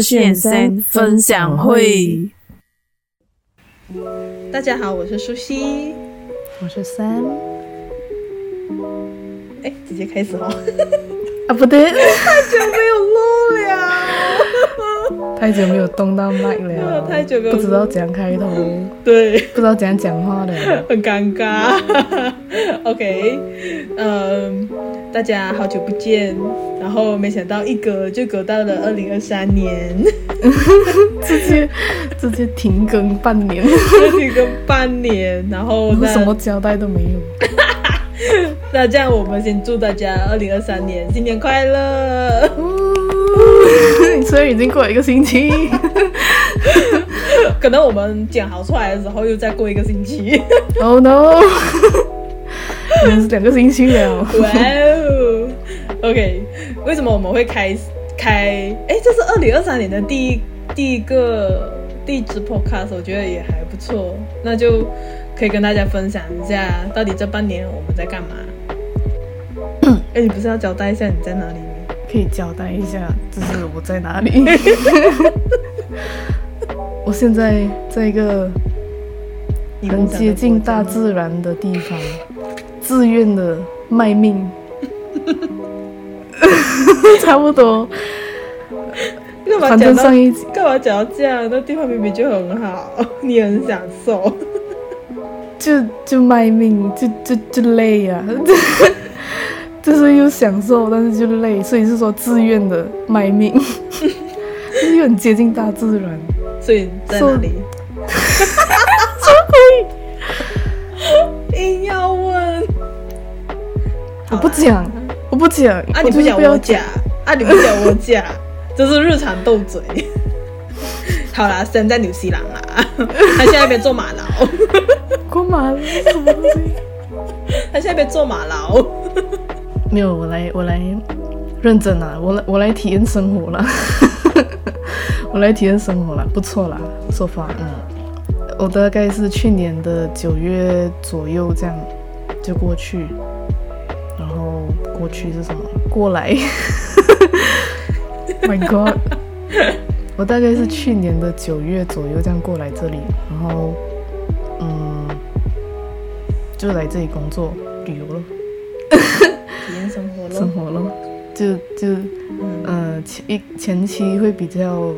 实验三分享会。大家好，我是舒西，我是 Sam。哎，直接开始哦。啊，不对，太久没有录了。太久没有动到麦了，太久没有，不知道怎样开头，对，不知道怎样讲话了，很尴尬。OK，嗯，大家好久不见，然后没想到一隔就隔到了二零二三年，直接直接停更半年，停更半年，然后那什么交代都没有。那这样我们先祝大家二零二三年新年快乐。所以已经过了一个星期，可能我们剪好出来的时候又再过一个星期。Oh no！已经是两个星期了。哇哦！OK，为什么我们会开开？哎，这是二零二三年的第一第一个第一支 podcast，我觉得也还不错。那就可以跟大家分享一下，到底这半年我们在干嘛？哎，你不是要交代一下你在哪里吗？可以交代一下，就是我在哪里？我现在在一个很接近大自然的地方，自愿的卖命，差不多。反正上一集干嘛讲到这样？那地方明明就很好，你很享受，就就卖命，就就就累呀、啊。就是又享受，但是就累，所以是说自愿的卖命，就是又很接近大自然。所以在哪里？硬要问，我不讲，我不讲。啊，你不讲我讲，啊，你不讲我讲，这是日常斗嘴。好啦，生在纽西兰啦，他现在被坐马劳。过马劳什么东西？他现在被坐马劳。没有，我来，我来认真啦！我来，我来体验生活了，我来体验生活了，不错啦，说法，嗯，我大概是去年的九月左右这样就过去，过去是什么？过来，My God！我大概是去年的九月左右这样过来这里，然后嗯，就来这里工作旅游了。体验生活了，生活了，就就，嗯、呃，前一前期会比较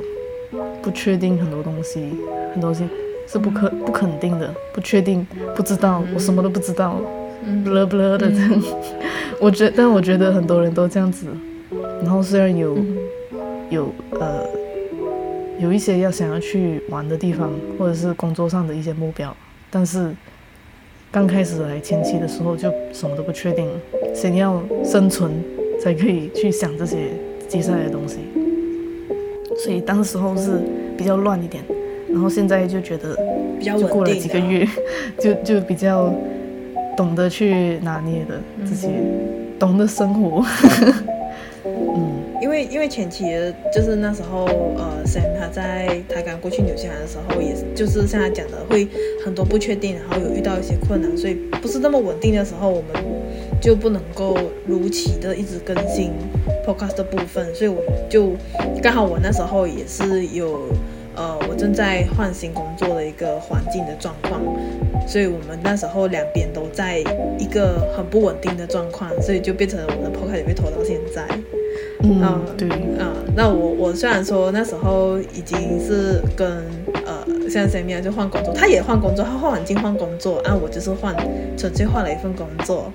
不确定很多东西，很多东西是不可不肯定的，不确定，不知道，我什么都不知道，不勒不勒的这样。我觉，但我觉得很多人都这样子。然后虽然有有呃有一些要想要去玩的地方，或者是工作上的一些目标，但是。刚开始来前期的时候就什么都不确定，先要生存才可以去想这些接下来的东西，所以当时候是比较乱一点，然后现在就觉得就过了几个月，就就比较懂得去拿捏的自己，懂得生活。嗯因为因为前期就是那时候，呃，Sam 他在他刚过去纽西兰的时候，也就是像他讲的，会很多不确定，然后有遇到一些困难，所以不是那么稳定的时候，我们就不能够如期的一直更新 Podcast 的部分，所以我就刚好我那时候也是有，呃，我正在换新工作的一个环境的状况，所以我们那时候两边都在一个很不稳定的状况，所以就变成我的 Podcast 也被拖到现在。嗯，嗯，对，嗯，那我我虽然说那时候已经是跟呃像 Sammy 就换工作，他也换工作，他换环境换工作，啊，我就是换纯粹换了一份工作，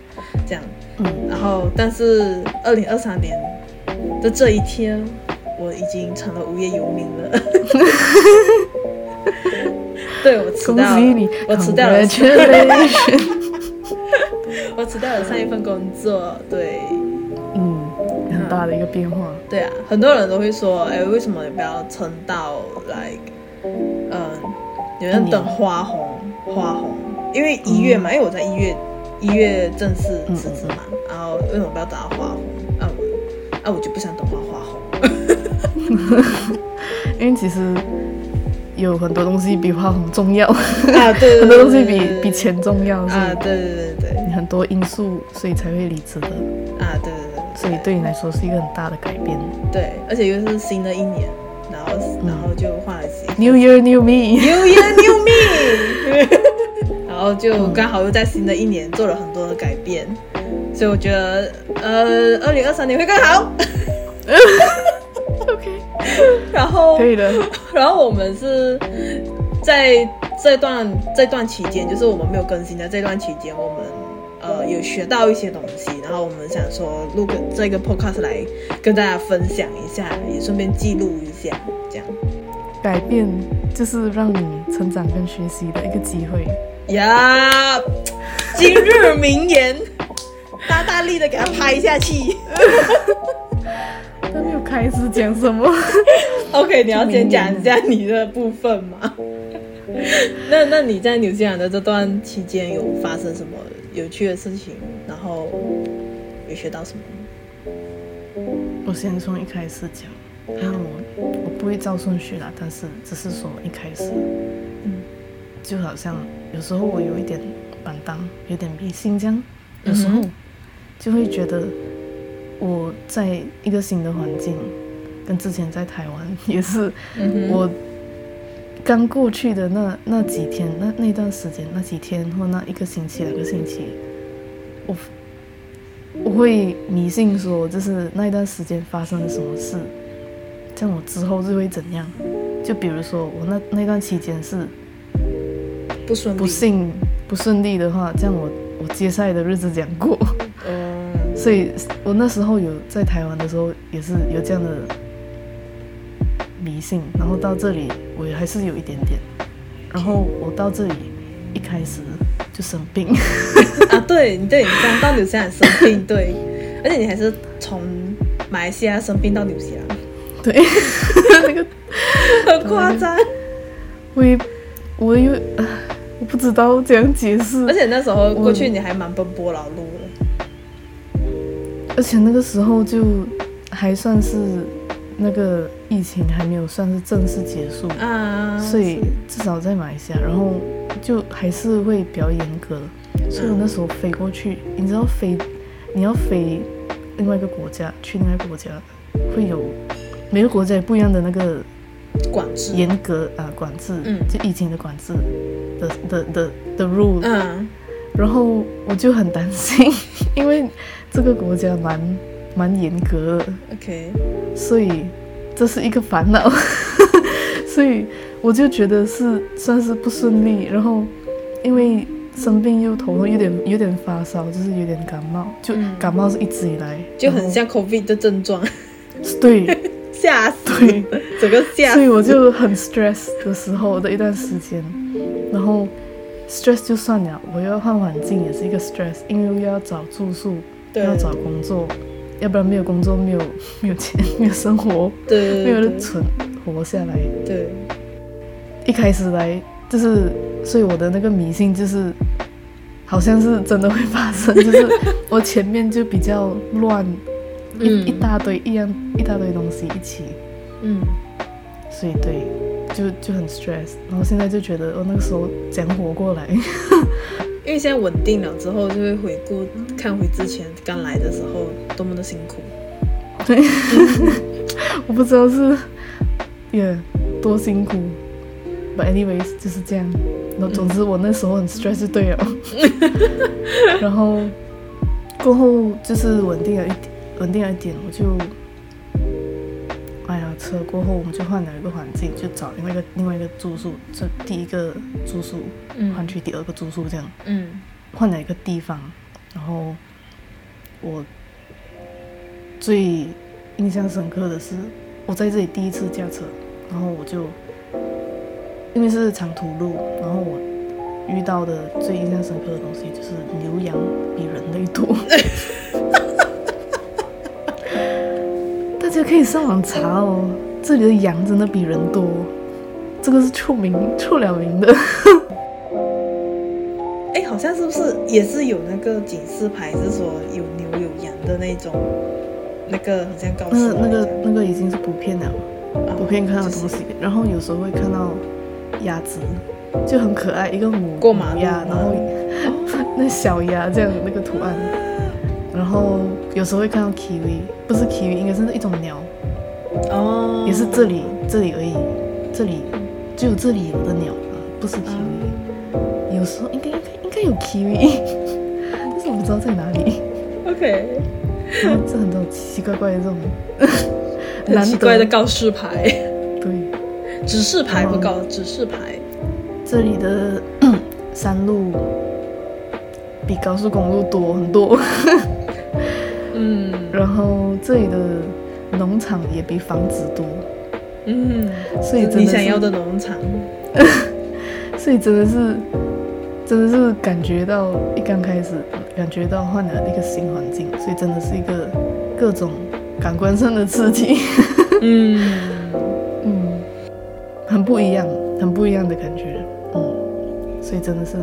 这样，嗯，然后但是二零二三年的这一天，我已经成了无业游民了，对，我辞掉了，我辞掉了，我辞掉了上一份工作，对。嗯，很大的一个变化，对啊，很多人都会说，哎，为什么你不要撑到来，嗯，有人等花红，花红，因为一月嘛，因为我在一月一月正式辞职嘛，然后为什么不要等到花红？啊我，啊我就不想等花花红，因为其实有很多东西比花红重要。啊，对，很多东西比比钱重要啊，对对对对，很多因素，所以才会离职的。啊，对对。所以对你来说是一个很大的改变。对，而且又是新的一年，然后然后就换了 New Year New Me，New Year New Me，然后就刚好又在新的一年做了很多的改变，所以我觉得呃，二零二三年会更好。OK，然后可以的，然后我们是在这段这段期间，就是我们没有更新的这段期间，我们呃有学到一些东西，然后我们想说录个这个 podcast 来跟大家分享一下，也顺便记录一下，这样。改变就是让你成长跟学习的一个机会呀！今日名言，大大力的给他拍下去。都没有开始讲什么？OK，你要先讲一下你的部分嘛。那那你在纽西兰的这段期间有发生什么有趣的事情？然后有学到什么？我先从一开始讲，因为我我不会照顺序啦，但是只是说一开始，嗯，就好像有时候我有一点板当，有点迷信这样，有时候就会觉得。我在一个新的环境，跟之前在台湾也是，我刚过去的那那几天，那那段时间，那几天或那一个星期、两个星期，我我会迷信说，就是那一段时间发生了什么事，这样我之后就会怎样。就比如说我那那段期间是不顺不幸不顺利的话，这样我我接下来的日子怎样过？所以，我那时候有在台湾的时候，也是有这样的迷信。然后到这里，我也还是有一点点。然后我到这里一开始就生病 啊！对，你对你刚到纽西兰生病，对，而且你还是从马来西亚生病到纽西兰，对，那个很夸张。我也，我又，我不知道怎样解释。而且那时候过去你还蛮奔波劳碌的。而且那个时候就还算是那个疫情还没有算是正式结束啊，所以至少在马来西亚，然后就还是会比较严格。所以我那时候飞过去，你知道飞你要飞另外一个国家去另外一个国家，会有每个国家不一样的那个管制。严格啊管制，就疫情的管制的的的的 rule。嗯，然后我就很担心，因为。这个国家蛮蛮严格的，OK，所以这是一个烦恼，所以我就觉得是算是不顺利。然后因为生病又头痛，有点有点发烧，就是有点感冒，就感冒是一直以来就很像 COVID 的症状，对，吓死，对，整个吓死，所以我就很 stress 的时候的一段时间，然后 stress 就算了，我又要换环境也是一个 stress，因为又要找住宿。要找工作，要不然没有工作，没有 没有钱，没有生活，对，没有人存活下来。对，一开始来就是，所以我的那个迷信就是，好像是真的会发生，就是我前面就比较乱，嗯、一一大堆一样一大堆东西一起，嗯，所以对，就就很 stress，然后现在就觉得我那个时候怎样活过来。因为现在稳定了之后，就会回顾看回之前刚来的时候多么的辛苦。对，我不知道是也、yeah, 多辛苦，But anyways 就是这样。那总之我那时候很 stress 就对了。然后过后就是稳定了一点，稳定了一点，我就。车过后，我们就换了一个环境，就找另外一个另外一个住宿。这第一个住宿换去第二个住宿，这样。嗯。换了一个地方，然后我最印象深刻的是，我在这里第一次驾车，然后我就因为是长途路，然后我遇到的最印象深刻的东西就是牛羊比人类多。大家可以上网查哦，这里的羊真的比人多，这个是出名出了名的。哎，好像是不是也是有那个警示牌，是说有牛有羊的那种，那个好像告诉那个那个已经是普遍了，哦、普遍看到东西，就是、然后有时候会看到鸭子，就很可爱，一个母过马鸭，然后、哦、那小鸭这样那个图案。然后有时候会看到 kiwi，不是 kiwi，应该是一种鸟，哦，也是这里这里而已，这里只有这里有的鸟啊，不是 kiwi，嗯、有时候应该应该应该有 kiwi，但是我不知道在哪里。OK，这很多奇奇怪怪的这种，很奇怪的告示牌，对，指示牌不告指示牌。这里的 山路比高速公路多很多，嗯，然后这里的农场也比房子多，嗯，所以你想要的农场，所以真的是，真的是感觉到一刚开始感觉到换了一个新环境，所以真的是一个各种感官上的刺激，嗯。嗯，很不一样，很不一样的感觉。嗯。所以真的是，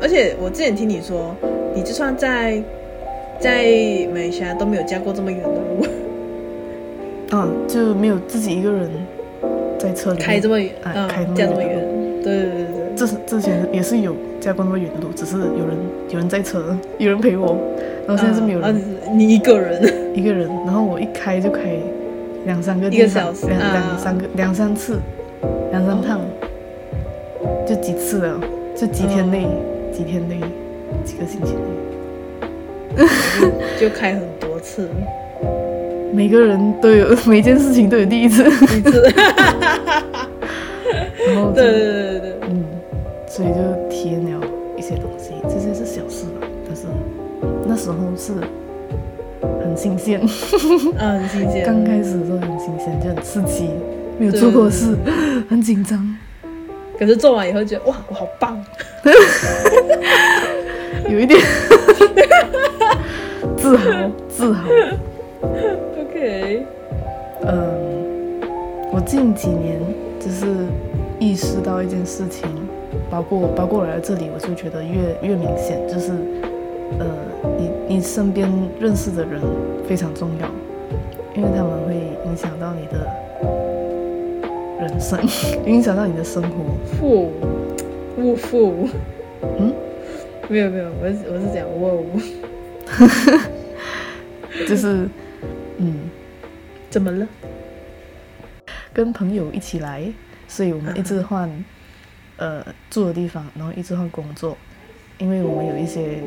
而且我之前听你说，你就算在在马来西亚都没有驾过这么远的路，啊，就没有自己一个人在车里开这么远，啊、嗯，开这么远，对对对。对，这是之前也是有驾过那么远的路，只是有人有人在车，有人陪我，然后现在是没有人，你一个人，一个人，然后我一开就开两三个小时，两两三个两三次，两三趟。哦就几次了，就几天内，嗯、几天内，几个星期内，就开很多次。每个人都有，每件事情都有第一次，第一次。然后，对对对对，嗯，所以就体验了一些东西，这些是小事吧，但是那时候是很新鲜，嗯，很新鲜。刚开始的时候很新鲜，就很刺激，没有做过的事，很紧张。可是做完以后觉得哇，我好棒，有一点自豪，自豪。OK，嗯，我近几年就是意识到一件事情，包括包括来到这里，我就觉得越越明显，就是呃，你你身边认识的人非常重要，因为他们会影响到你的。人生 影响到你的生活，负，勿负，嗯，没有没有，我是我是讲哇，就是，嗯，怎么了？跟朋友一起来，所以我们一直换，呃，住的地方，然后一直换工作，因为我们有一些，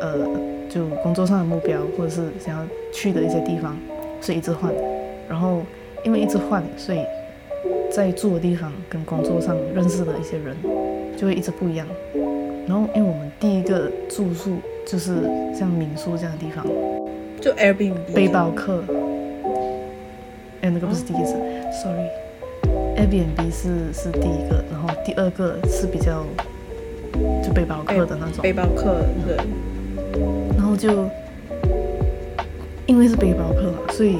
呃，就工作上的目标，或者是想要去的一些地方，所以一直换，然后因为一直换，所以。在住的地方跟工作上认识的一些人，就会一直不一样。然后，因为我们第一个住宿就是像民宿这样的地方，就 Airbnb 背包客。哎，那个不是第一次，哦，sorry，Airbnb 是是第一个，然后第二个是比较就背包客的那种。背包客，对。然后就因为是背包客嘛，所以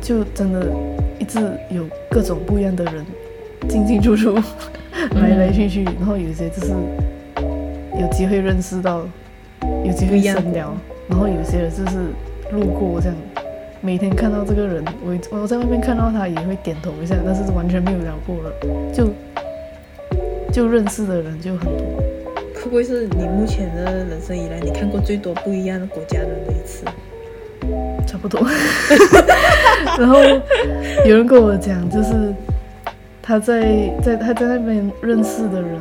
就真的。一直有各种不一样的人进进出出，来来去去，然后有些就是有机会认识到，有机会深聊，然后有些人就是路过这样，每天看到这个人，我我在外面看到他也会点头一下，但是完全没有聊过了，就就认识的人就很多。会不会是你目前的人生以来你看过最多不一样的国家人的一次？差不多，然后有人跟我讲，就是他在在他在那边认识的人，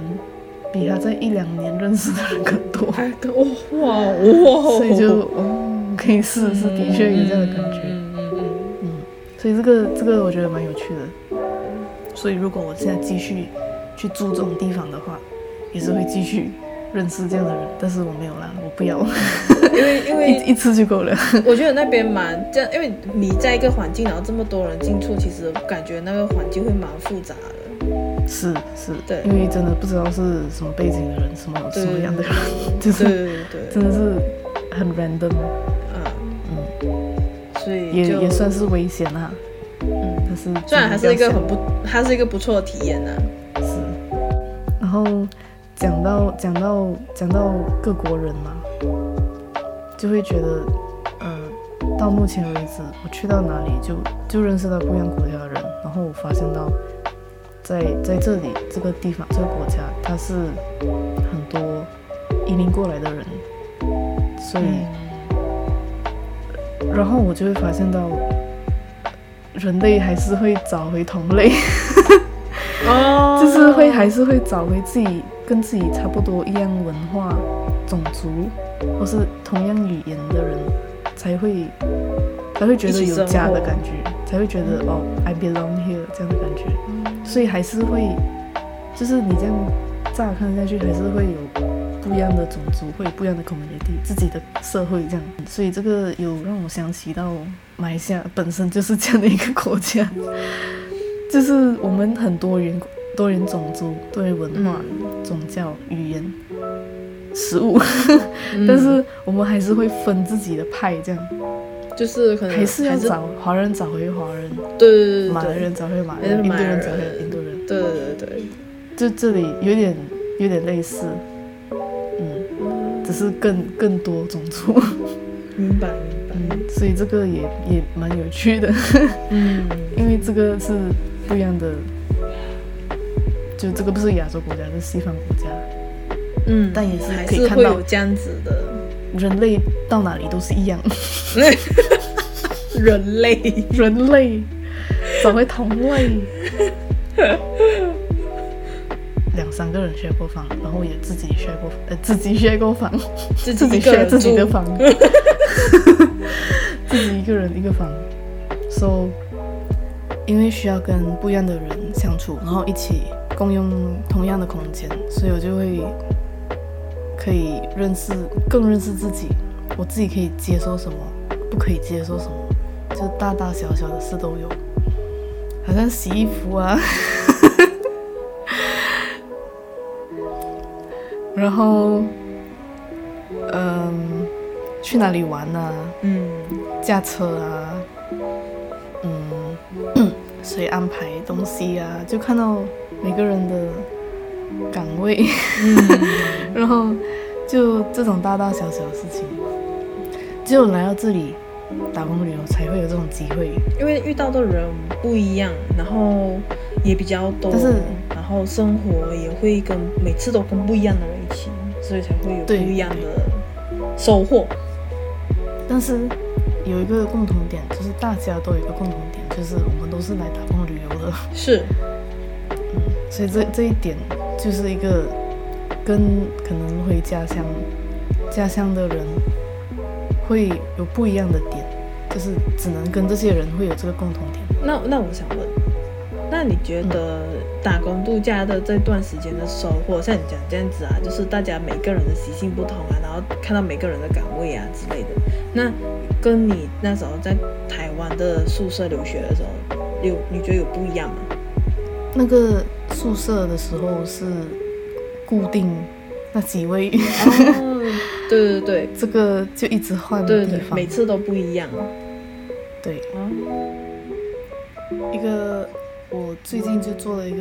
比他在一两年认识的人更多。哇哇哇！所以就哦，可以试试，的确有这样的感觉。嗯嗯嗯，嗯。所以这个这个我觉得蛮有趣的。所以如果我现在继续去住这种地方的话，也是会继续。认识这样的人，但是我没有啦，我不要，因为因 为一一次就够了。我觉得那边蛮这样，因为你在一个环境，然后这么多人进出，其实感觉那个环境会蛮复杂的。是是，对，因为真的不知道是什么背景的人，什么什么样的人，就是对真的是很 random。嗯嗯，所以也也算是危险啊。嗯，但是虽然还是一个很不，它是一个不错的体验呢。是，然后。讲到讲到讲到各国人嘛，就会觉得，呃，到目前为止，我去到哪里就就认识到不一样国家的人，然后我发现到在，在在这里这个地方这个国家，它是很多移民过来的人，所以，然后我就会发现到，人类还是会找回同类，哦，就是会还是会找回自己跟自己差不多一样文化、种族或是同样语言的人，才会才会觉得有家的感觉，才会觉得哦，I belong here 这样的感觉。所以还是会，就是你这样乍看下去，还是会有不一样的种族，会有不一样的 community，自己的社会这样。所以这个有让我想起到。马来西亚本身就是这样的一个国家，就是我们很多元、多元种族、多元文化、嗯、宗教、语言、食物，嗯、但是我们还是会分自己的派，这样，就是可能还是要找华人找回华人，对对对，马来人找回马来人，印度人找回印度人，对对对对，就这里有点有点类似，嗯，只是更更多种族，明白。嗯，所以这个也也蛮有趣的，嗯，因为这个是不一样的，就这个不是亚洲国家，是西方国家，嗯，但也是可以看到这样子的，人类到哪里都是一样，人类，人类，找回同类，两三个人 share 过房，然后也自己 share 过，呃，自己 share 过房，自己自己的房。自己一个人一个房，so 因为需要跟不一样的人相处，然后一起共用同样的空间，所以我就会可以认识更认识自己，我自己可以接受什么，不可以接受什么，就大大小小的事都有，好像洗衣服啊，然后，嗯。去哪里玩啊？嗯，驾车啊，嗯，谁安排东西啊？就看到每个人的岗位，嗯、然后就这种大大小小的事情，只有来到这里打工旅游才会有这种机会。因为遇到的人不一样，然后也比较多，但是然后生活也会跟每次都跟不一样的人一起，所以才会有不一样的收获。但是有一个共同点，就是大家都有一个共同点，就是我们都是来打工旅游的。是，嗯，所以这这一点就是一个跟可能回家乡家乡的人会有不一样的点，就是只能跟这些人会有这个共同点。那那我想问，那你觉得打工度假的这段时间的收获，像你讲这样子啊，就是大家每个人的习性不同啊，然后看到每个人的岗位啊之类的。那跟你那时候在台湾的宿舍留学的时候，有你觉得有不一样吗？那个宿舍的时候是固定那几位，哦、对对对，这个就一直换的地方，对对对，每次都不一样。对，一个我最近就做了一个，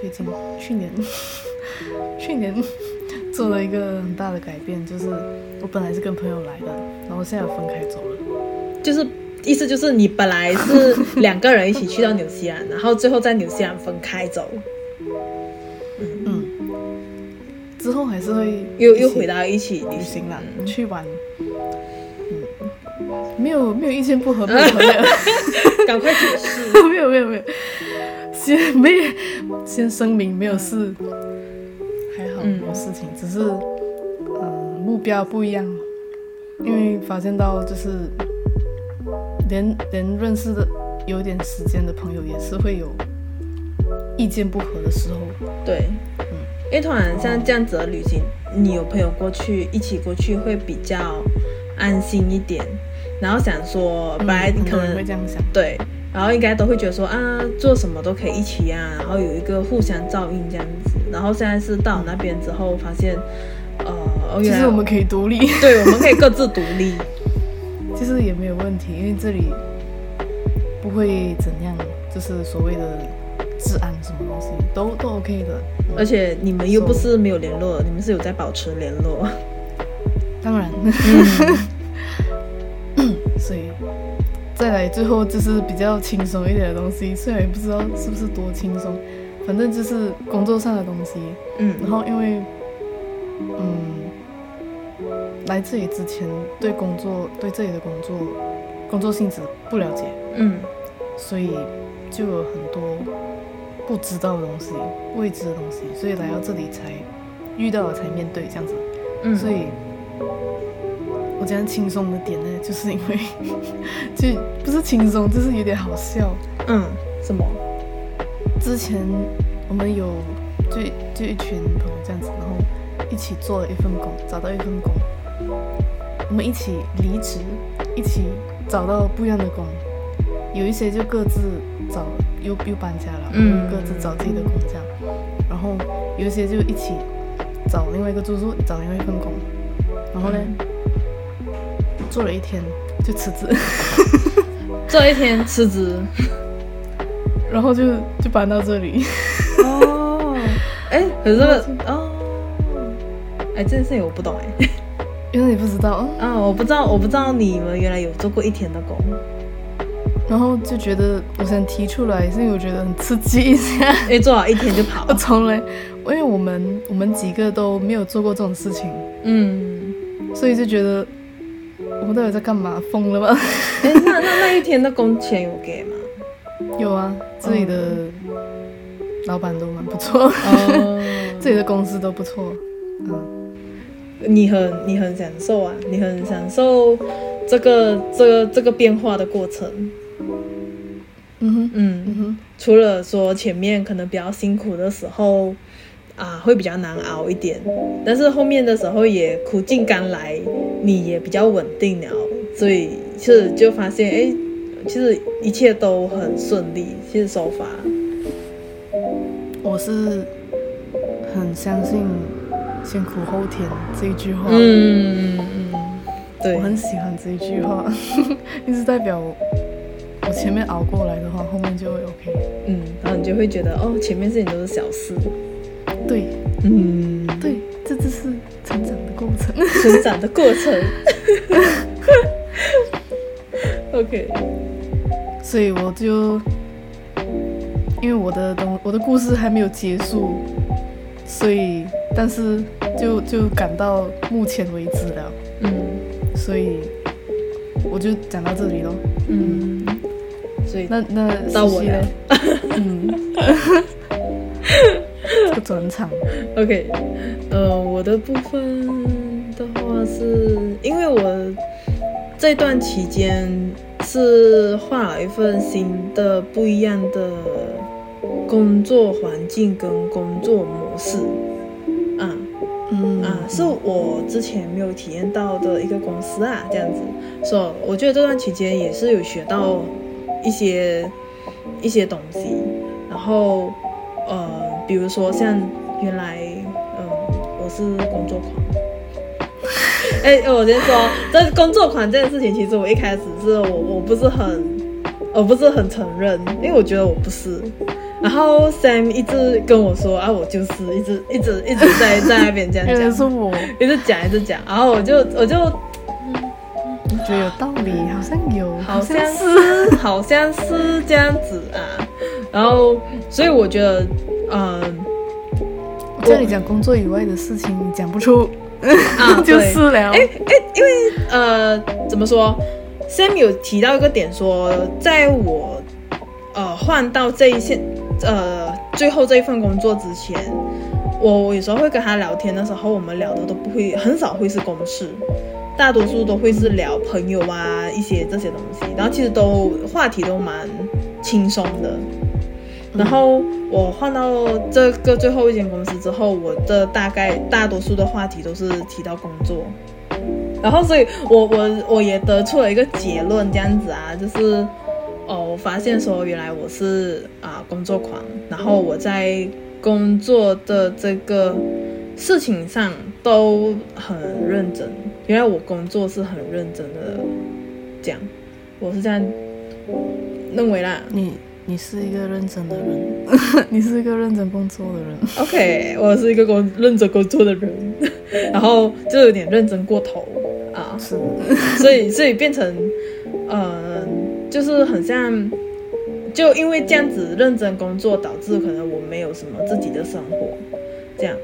最近去年 去年 做了一个很大的改变，就是我本来是跟朋友来的。然后现在要分开走了，就是意思就是你本来是两个人一起去到纽西兰，然后最后在纽西兰分开走。嗯，之后还是会又又回到一起旅行了，嗯、去玩。嗯，没有没有意见不合，不合的，赶快解释。没有没有没有，先没先声明没有事，还好没有事情，嗯、只是呃目标不一样。因为发现到就是连连认识的有点时间的朋友也是会有意见不合的时候。对，嗯，因为突然像这样子的旅行，你有朋友过去一起过去会比较安心一点。然后想说，本来你可能会这样想，对，然后应该都会觉得说啊，做什么都可以一起啊，然后有一个互相照应这样子。然后现在是到那边之后发现。呃，其实我们可以独立，对，我们可以各自独立，其实也没有问题，因为这里不会怎样，就是所谓的治安什么东西都都 OK 的，而且你们又不是没有联络，你们是有在保持联络，当然，所以再来最后就是比较轻松一点的东西，虽然也不知道是不是多轻松，反正就是工作上的东西，嗯，然后因为。嗯，来自于之前对工作对这里的工作工作性质不了解，嗯，所以就有很多不知道的东西、未知的东西，所以来到这里才遇到了，才面对这样子。嗯，所以我这样轻松的点呢，就是因为 就不是轻松，就是有点好笑。嗯，什么？之前我们有就就一群朋友这样子，然后一起做了一份工，找到一份工，我们一起离职，一起找到不一样的工。有一些就各自找又又搬家了，嗯，各自找自己的工这样，然后有一些就一起找另外一个住宿，找另外一份工，然后呢，做了一天就辞职，做了一天辞职，然后就就搬到这里。哦，哎，可是哦，哎，这件事情我不懂哎，因为你不知道啊，我不知道，我不知道你们原来有做过一天的工。然后就觉得我想提出来，是因为我觉得很刺激一下。哎，做好一天就跑。我从来，因为我们我们几个都没有做过这种事情，嗯，所以就觉得我们到底在干嘛？疯了吗？哎，那那那一天的工钱有给吗？有啊，这里的老板都蛮不错，哦，这里的公司都不错。嗯，你很你很享受啊，你很享受这个这个这个变化的过程。嗯哼，嗯哼，除了说前面可能比较辛苦的时候啊，会比较难熬一点，但是后面的时候也苦尽甘来，你也比较稳定了，所以其实就发现，哎，其实一切都很顺利。其实手法，我是很相信“先苦后甜”这一句话。嗯嗯，对，我很喜欢这一句话，一直代表。我前面熬过来的话，后面就会 OK。嗯，然后你就会觉得哦，前面事情都是小事。对，嗯，对，这就是成长的过程。成长的过程。OK。所以我就，因为我的东，我的故事还没有结束，所以，但是就就赶到目前为止了。嗯，所以我就讲到这里喽。嗯。所以那那到我了，嗯，这个转场，OK，呃，我的部分的话是，因为我这段期间是换了一份新的不一样的工作环境跟工作模式，啊，嗯啊，是我之前没有体验到的一个公司啊，这样子，所以我觉得这段期间也是有学到。一些一些东西，然后呃，比如说像原来嗯、我是工作狂。哎，我先说，这工作狂这件事情，其实我一开始是我我不是很我不是很承认，因为我觉得我不是。然后 Sam 一直跟我说啊，我就是一直一直一直在在那边这样讲，是 我一直讲一直讲，然后我就我就。我觉得有道理，好像有，好像是，好像是这样子啊。然后，所以我觉得，嗯，我叫你讲工作以外的事情，你讲不出啊，就是了。哎哎，因为呃，怎么说？Sam 有提到一个点说，说在我呃换到这一线呃最后这一份工作之前，我我有时候会跟他聊天的时候，我们聊的都不会很少会是公事。大多数都会是聊朋友啊，一些这些东西，然后其实都话题都蛮轻松的。然后我换到这个最后一间公司之后，我的大概大多数的话题都是提到工作。然后所以我我我也得出了一个结论，这样子啊，就是哦，我发现说原来我是啊工作狂，然后我在工作的这个事情上都很认真。原来我工作是很认真的，这样，我是这样认为啦。你你是一个认真的人，你是一个认真工作的人。OK，我是一个工认真工作的人，然后就有点认真过头啊，是，所以所以变成，呃，就是很像，就因为这样子认真工作，导致可能我没有什么自己的生活，这样。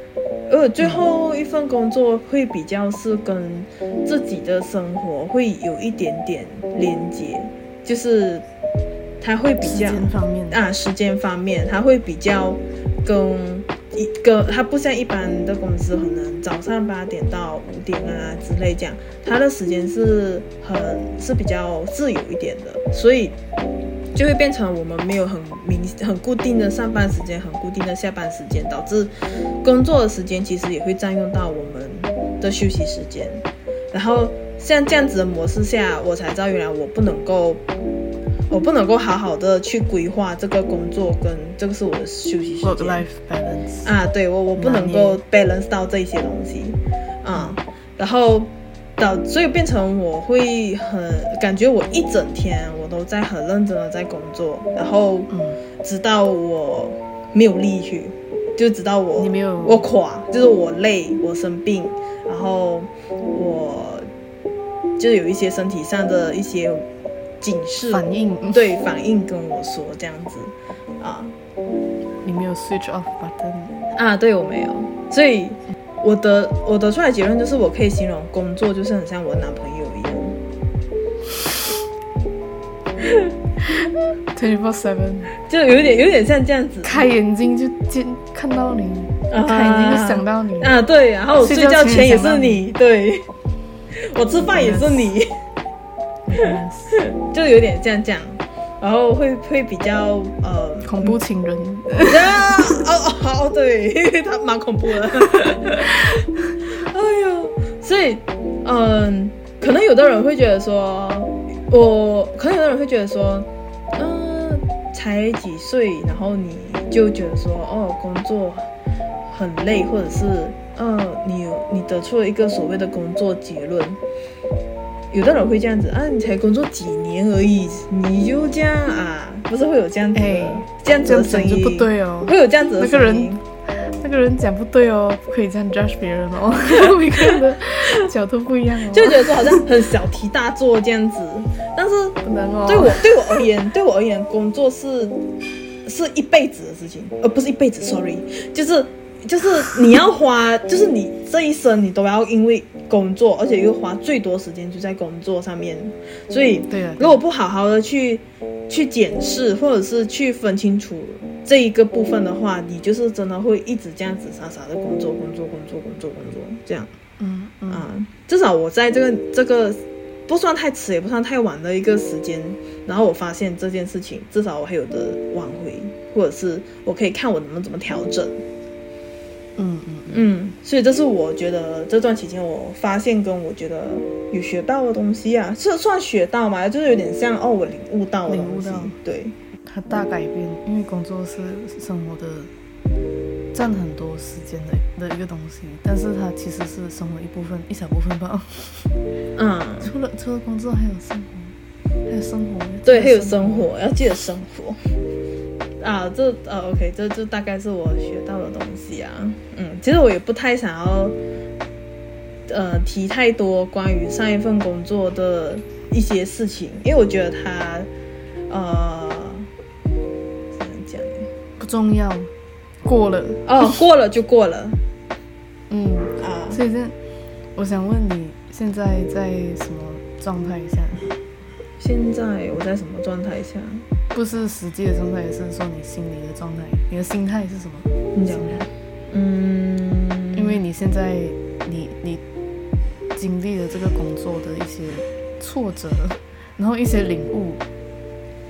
呃，最后一份工作会比较是跟自己的生活会有一点点连接，就是它会比较啊，时间方面它会比较跟一个他不像一般的公司，可能早上八点到五点啊之类这样，他的时间是很是比较自由一点的，所以就会变成我们没有很明很固定的上班时间，很固定的下班时间，导致工作的时间其实也会占用到我们的休息时间，然后。像这样子的模式下，我才知道原来我不能够，我不能够好好的去规划这个工作跟这个是我的休息时间。Balance 啊，对我我不能够 balance 到这些东西，啊，然后导所以变成我会很感觉我一整天我都在很认真的在工作，然后直到我没有力气，就直到我你没有我垮，就是我累，我生病，然后我。就有一些身体上的一些警示反应，对反应跟我说这样子。啊，你没有 switch off button 啊？对，我没有，所以我得我得出来的结论就是，我可以形容工作就是很像我男朋友一样，twenty four seven，就有点有点像这样子，开眼睛就见看到你，啊、开眼睛就想到你。啊，对，然后我睡觉前也是你，对。我吃饭也是你.就有点这样讲，然后会会比较呃恐怖情人，啊哦哦哦对，他蛮恐怖的，哎呦，所以嗯、呃，可能有的人会觉得说，我可能有的人会觉得说，嗯、呃，才几岁，然后你就觉得说，哦，工作很累，或者是。嗯、呃，你你得出了一个所谓的工作结论，有的人会这样子啊，你才工作几年而已，你就这样啊，不是会有这样子，欸、这样子的声音。不对哦，会有这样子的声音，那个人那个人讲不对哦，不可以这样 judge 别人哦，每个人的角度不一样哦，就觉得说好像很小题大做这样子，但是不能哦，对我对我而言，对我而言，工作是是一辈子的事情，而不是一辈子，sorry，就是。就是你要花，就是你这一生你都要因为工作，而且又花最多时间就在工作上面，所以，对如果不好好的去去检视，或者是去分清楚这一个部分的话，你就是真的会一直这样子傻傻的工作，工作，工作，工作，工作，这样，嗯嗯。啊，至少我在这个这个不算太迟也不算太晚的一个时间，然后我发现这件事情，至少我还有的挽回，或者是我可以看我能不能怎么调整。嗯嗯嗯，所以这是我觉得这段期间我发现跟我觉得有学到的东西啊，是算学到嘛？就是有点像哦，我领悟到的东西，领悟到，对，它大改变，因为工作是生活的占很多时间的的一个东西，但是它其实是生活一部分，一小部分吧。嗯，除了除了工作还有生活，还有生活，对，还有生活，要记得生活。啊，这呃、啊、OK，这这大概是我学到的东西啊。嗯，其实我也不太想要，呃，提太多关于上一份工作的一些事情，因为我觉得它，呃，怎么讲呢？不重要，过了哦，过了就过了。嗯啊，所以这，我想问你现在在什么状态下？现在我在什么状态下？不是实际的状态，也是说你心里的状态。你的心态是什么？你讲讲。嗯，因为你现在你你经历了这个工作的一些挫折，然后一些领悟，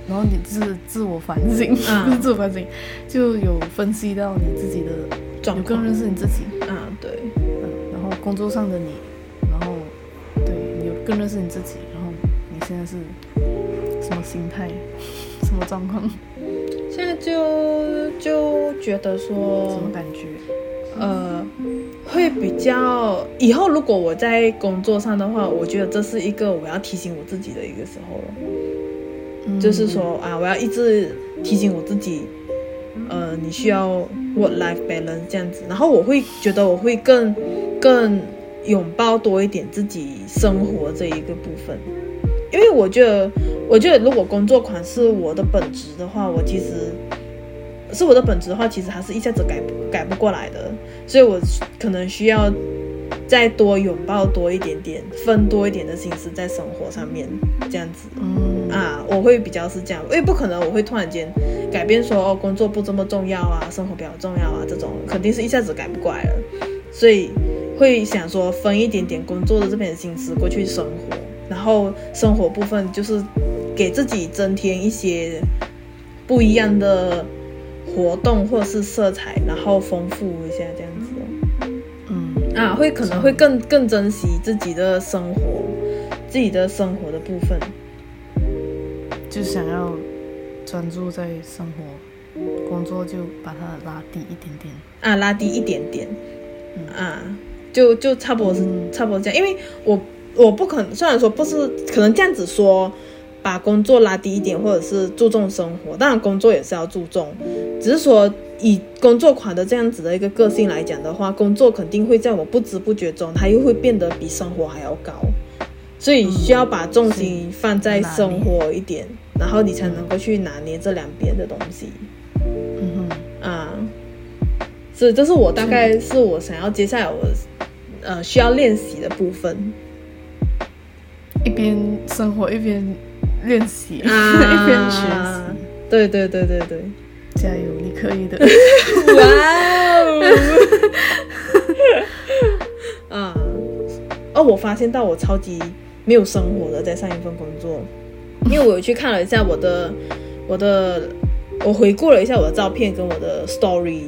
然后你自自我反省，啊、不是自我反省，就有分析到你自己的状况，有更认识你自己。啊，对。嗯，然后工作上的你，然后对你有更认识你自己，然后你现在是什么心态？状况？现在就就觉得说，什么感觉？呃，会比较以后如果我在工作上的话，我觉得这是一个我要提醒我自己的一个时候了。嗯、就是说啊，我要一直提醒我自己，呃，你需要 work-life balance 这样子。然后我会觉得我会更更拥抱多一点自己生活这一个部分。因为我觉得，我觉得如果工作狂是我的本职的话，我其实是我的本职的话，其实还是一下子改改不过来的，所以我可能需要再多拥抱多一点点，分多一点的心思在生活上面，这样子。嗯啊，我会比较是这样，因为不可能我会突然间改变说哦，工作不这么重要啊，生活比较重要啊，这种肯定是一下子改不过来了，所以会想说分一点点工作的这边的心思过去生活，然后生活部分就是给自己增添一些不一样的活动或者是色彩，然后丰富一下这样子。嗯。啊，会可能会更更珍惜自己的生活，自己的生活的部分，就想要专注在生活，工作就把它拉低一点点。啊，拉低一点点，嗯。啊，就就差不多是、嗯、差不多这样，因为我我不可能，虽然说不是可能这样子说，把工作拉低一点，或者是注重生活，当然工作也是要注重，只是说。以工作狂的这样子的一个个性来讲的话，工作肯定会在我不知不觉中，它又会变得比生活还要高，所以需要把重心放在生活一点，然后你才能够去拿捏这两边的东西。嗯哼，啊，所以这是我大概是我想要接下来我呃需要练习的部分，一边生活一边练习，啊、一边学习。对对对对对。加油，你可以的！哇哦！啊，哦，我发现到我超级没有生活的在上一份工作，因为我有去看了一下我的我的，我回顾了一下我的照片跟我的 story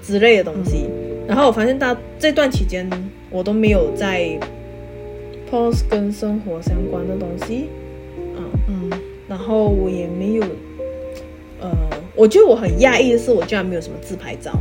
之类的东西，然后我发现到这段期间我都没有在 post 跟生活相关的东西，后我也没有。呃我觉得我很讶异的是，我居然没有什么自拍照，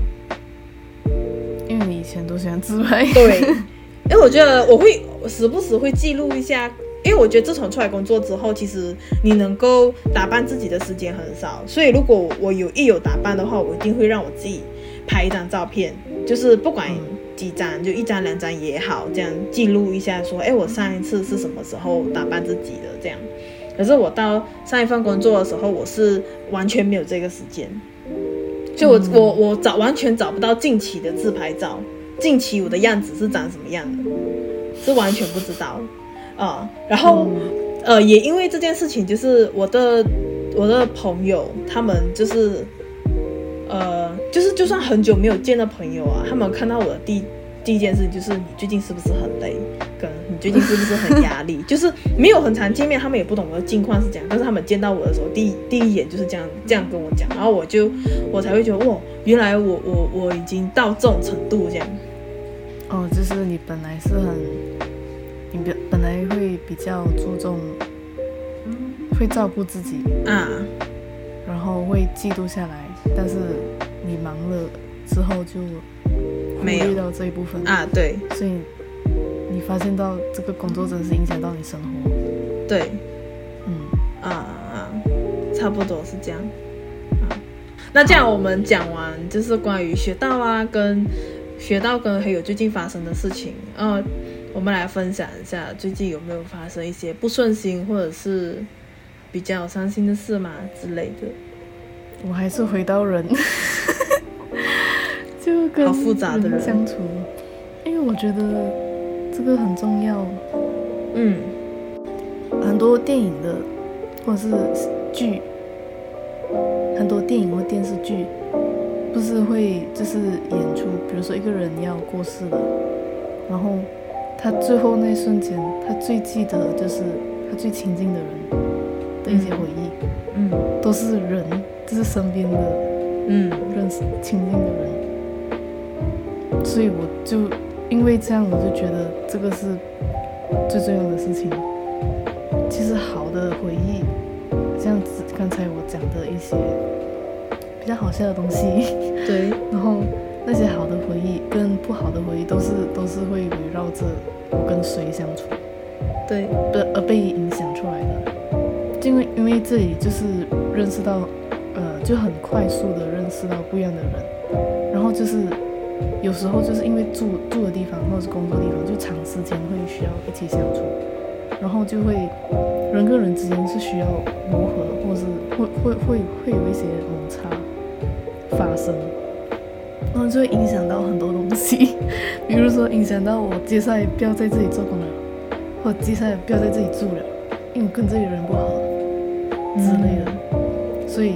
因为你以前都喜欢自拍。对，因为我觉得我会时不时会记录一下，因为我觉得自从出来工作之后，其实你能够打扮自己的时间很少，所以如果我有一有打扮的话，我一定会让我自己拍一张照片，就是不管几张，就一张两张也好，这样记录一下，说，哎，我上一次是什么时候打扮自己的这样。可是我到上一份工作的时候，我是完全没有这个时间，就我、嗯、我我找完全找不到近期的自拍照，近期我的样子是长什么样的，是完全不知道啊、呃。然后、嗯、呃，也因为这件事情，就是我的我的朋友他们就是呃，就是就算很久没有见的朋友啊，他们看到我的第第一件事就是你最近是不是很累？跟你最近是不是很压力？就是没有很常见面，他们也不懂我的近况是这样。但是他们见到我的时候，第一第一眼就是这样这样跟我讲，然后我就我才会觉得哇，原来我我我已经到这种程度这样。哦，就是你本来是很，你本本来会比较注重，会照顾自己啊，然后会记录下来，但是你忙了之后就没有遇到这一部分啊，对，所以。你发现到这个工作真的是影响到你生活，对，嗯。啊啊，差不多是这样。啊，那这样我们讲完就是关于学到啊，跟学到跟还有最近发生的事情，呃，我们来分享一下最近有没有发生一些不顺心或者是比较伤心的事嘛之类的。我还是回到人，就跟好复杂的人相处，因为我觉得。这个很重要，嗯，很多电影的或者是剧，很多电影或电视剧，不是会就是演出，比如说一个人要过世了，然后他最后那一瞬间，他最记得就是他最亲近的人的一些回忆，嗯，都是人，就是身边的，嗯，认识亲近的人，所以我就。因为这样，我就觉得这个是最重要的事情。其实好的回忆，这样子刚才我讲的一些比较好笑的东西，对，然后那些好的回忆跟不好的回忆都是都是会围绕着我跟谁相处，对，而被影响出来的。因为因为这里就是认识到，呃，就很快速的认识到不一样的人，然后就是。有时候就是因为住住的地方或者是工作地方，就长时间会需要一起相处，然后就会人跟人之间是需要磨合，或是会会会会有一些摩擦发生，然后就会影响到很多东西，比如说影响到我接下来不要在这里做工了，或接下来不要在这里住了，因为跟这里人不好，之类的，嗯、所以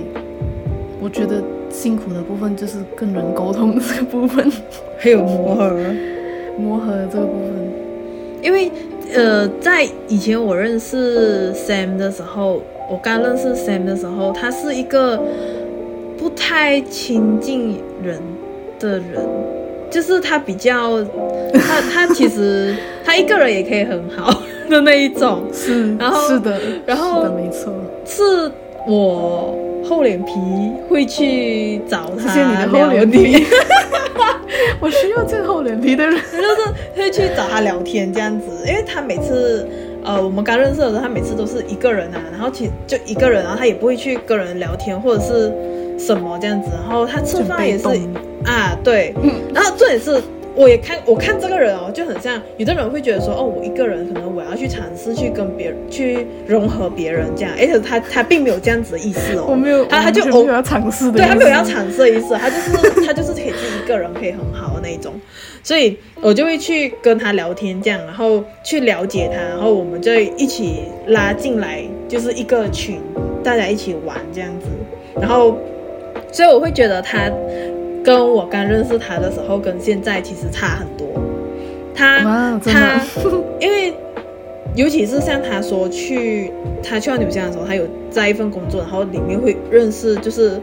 我觉得辛苦的部分就是跟人沟通这个部分，还有磨合，磨合这个部分。因为呃，在以前我认识 Sam 的时候，我刚认识 Sam 的时候，他是一个不太亲近人的人，就是他比较，他他其实他一个人也可以很好。的那一种是，然后是的，然后是的，没错，是我厚脸皮会去找他，谢谢你的厚脸皮，我需要这个厚脸皮的人，就是会去找他聊天这样子，因为他每次呃，我们刚认识的时候，他每次都是一个人啊，然后其就一个人，然后他也不会去跟人聊天或者是什么这样子，然后他吃饭也是啊，对，嗯，然后这也是。我也看，我看这个人哦，就很像有的人会觉得说，哦，我一个人可能我要去尝试去跟别人去融合别人这样，而且他他并没有这样子的意思哦，我没有，他他就没有要尝试的，对他没有要尝试的意思，他就是他就是可以自己一个人可以很好的那一种，所以我就会去跟他聊天这样，然后去了解他，然后我们就一起拉进来，就是一个群，大家一起玩这样子，然后所以我会觉得他。跟我刚认识他的时候，跟现在其实差很多。他他，因为尤其是像他说去他去到纽西兰的时候，他有在一份工作，然后里面会认识，就是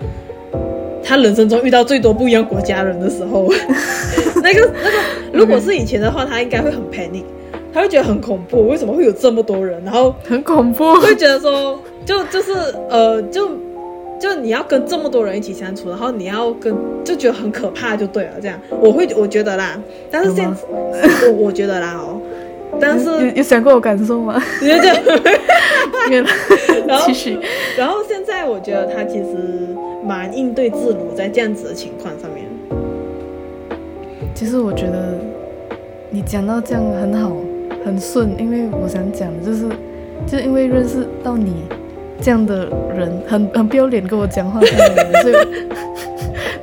他人生中遇到最多不一样国家人的时候，那个那个，如果是以前的话，他应该会很 panic，他会觉得很恐怖，为什么会有这么多人？然后很恐怖，会觉得说，就就是呃就。就你要跟这么多人一起相处，然后你要跟就觉得很可怕，就对了。这样我会我觉得啦，但是现在我我觉得啦哦，但是有有想过我感受吗？然后其实然后现在我觉得他其实蛮应对自如，在这样子的情况上面。其实我觉得你讲到这样很好，很顺，因为我想讲的就是，就因为认识到你。这样的人很很不要脸跟我讲话，所以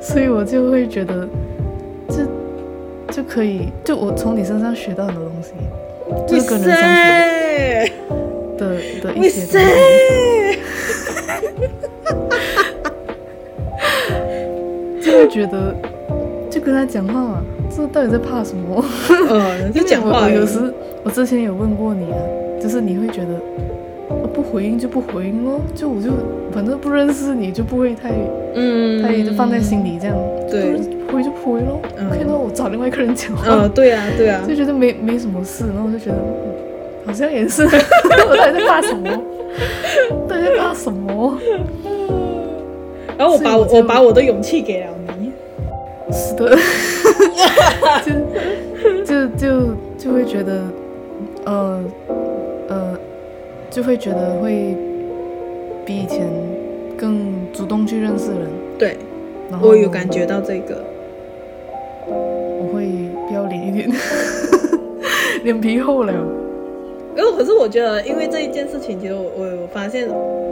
所以我就会觉得，就就可以，就我从你身上学到很多东西，就是跟人相处的的一些东西，就会觉得，就跟他讲话，这到底在怕什么？嗯，就讲话。有时我之前有问过你啊，就是你会觉得。不回应就不回应咯，就我就反正不认识你就不会太，嗯，太就放在心里这样，对，不回就不回咯。看到、嗯、我找另外一个人讲话，嗯，对啊，对啊，就觉得没没什么事，然后我就觉得、嗯、好像也是，我到底在怕什么？到底在怕什么？然后我把我，我把我的勇气给了你，是的，就就就就会觉得，呃。就会觉得会比以前更主动去认识人，对，我有感觉到这个，我会不要脸一点，脸皮厚了。因为可是我觉得，因为这一件事情，其实我我有发现，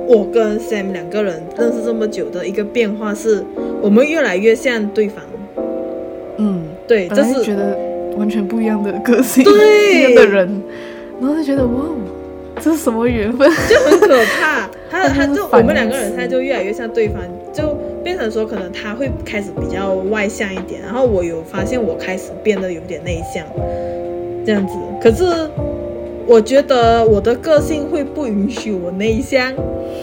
我跟 Sam 两个人认识这么久的一个变化是，我们越来越像对方。嗯，对，就是觉得完全不一样的个性，对，不 一样的人，然后就觉得哇。这是什么缘分？就很可怕。他 他就我们两个人，他就越来越像对方，就变成说，可能他会开始比较外向一点，然后我有发现我开始变得有点内向，这样子。可是我觉得我的个性会不允许我内向，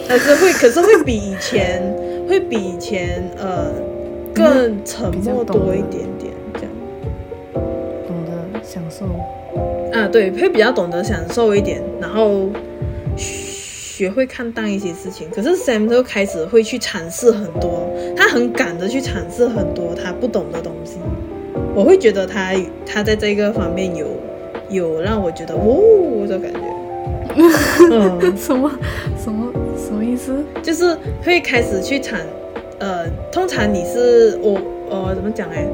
但是会，可是会比以前会比以前呃更沉默多一点点，这样。懂得享受。啊，对，会比较懂得享受一点，然后学会看淡一些事情。可是 Sam 就开始会去尝试很多，他很敢的去尝试很多他不懂的东西。我会觉得他他在这个方面有有让我觉得哦的感觉。嗯，什么什么什么意思？就是会开始去尝，呃，通常你是我呃怎么讲哎？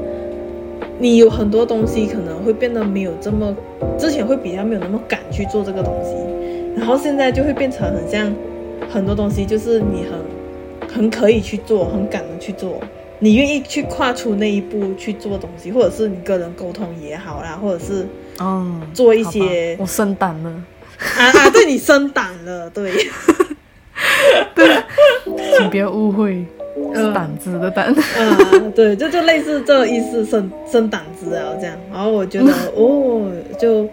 你有很多东西可能会变得没有这么，之前会比较没有那么敢去做这个东西，然后现在就会变成很像很多东西就是你很很可以去做，很敢的去做，你愿意去跨出那一步去做东西，或者是你跟人沟通也好啦，或者是嗯做一些，我升胆了。啊啊，对你升胆了，对，对，请不要误会，是胆子的胆。啊，对，就就类似这个意思，生生胆子啊这样。然后我觉得 哦，就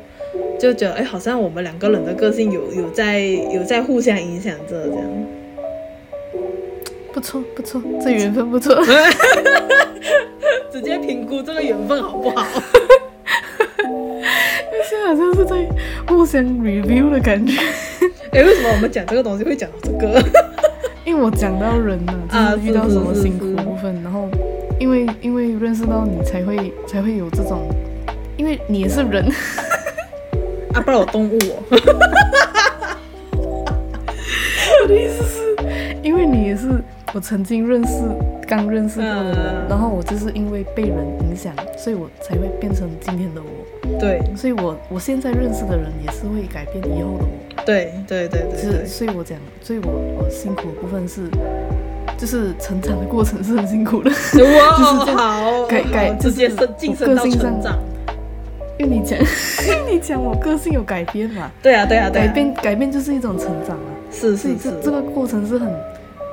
就觉得哎，好像我们两个人的个性有有在有在互相影响着这样。不错不错，这缘分不错。直接评估这个缘分好不好？现在好像是在互相 review 的感觉。哎，为什么我们讲这个东西会讲到这个？因为我讲到人了，就是遇到什么辛苦部分，然后因为因为认识到你才会才会有这种，因为你也是人 啊，不然我动物哦。我的意思是，因为你也是。我曾经认识刚认识过的人，然后我就是因为被人影响，所以我才会变成今天的我。对，所以我我现在认识的人也是会改变以后的我。对对对对，是，所以我讲，所以我我辛苦的部分是，就是成长的过程是很辛苦的。哇，就是好，改改直接升晋升到成长。因为你讲，你讲我个性有改变嘛？对啊对啊对啊，改变改变就是一种成长啊。是是是，这这个过程是很。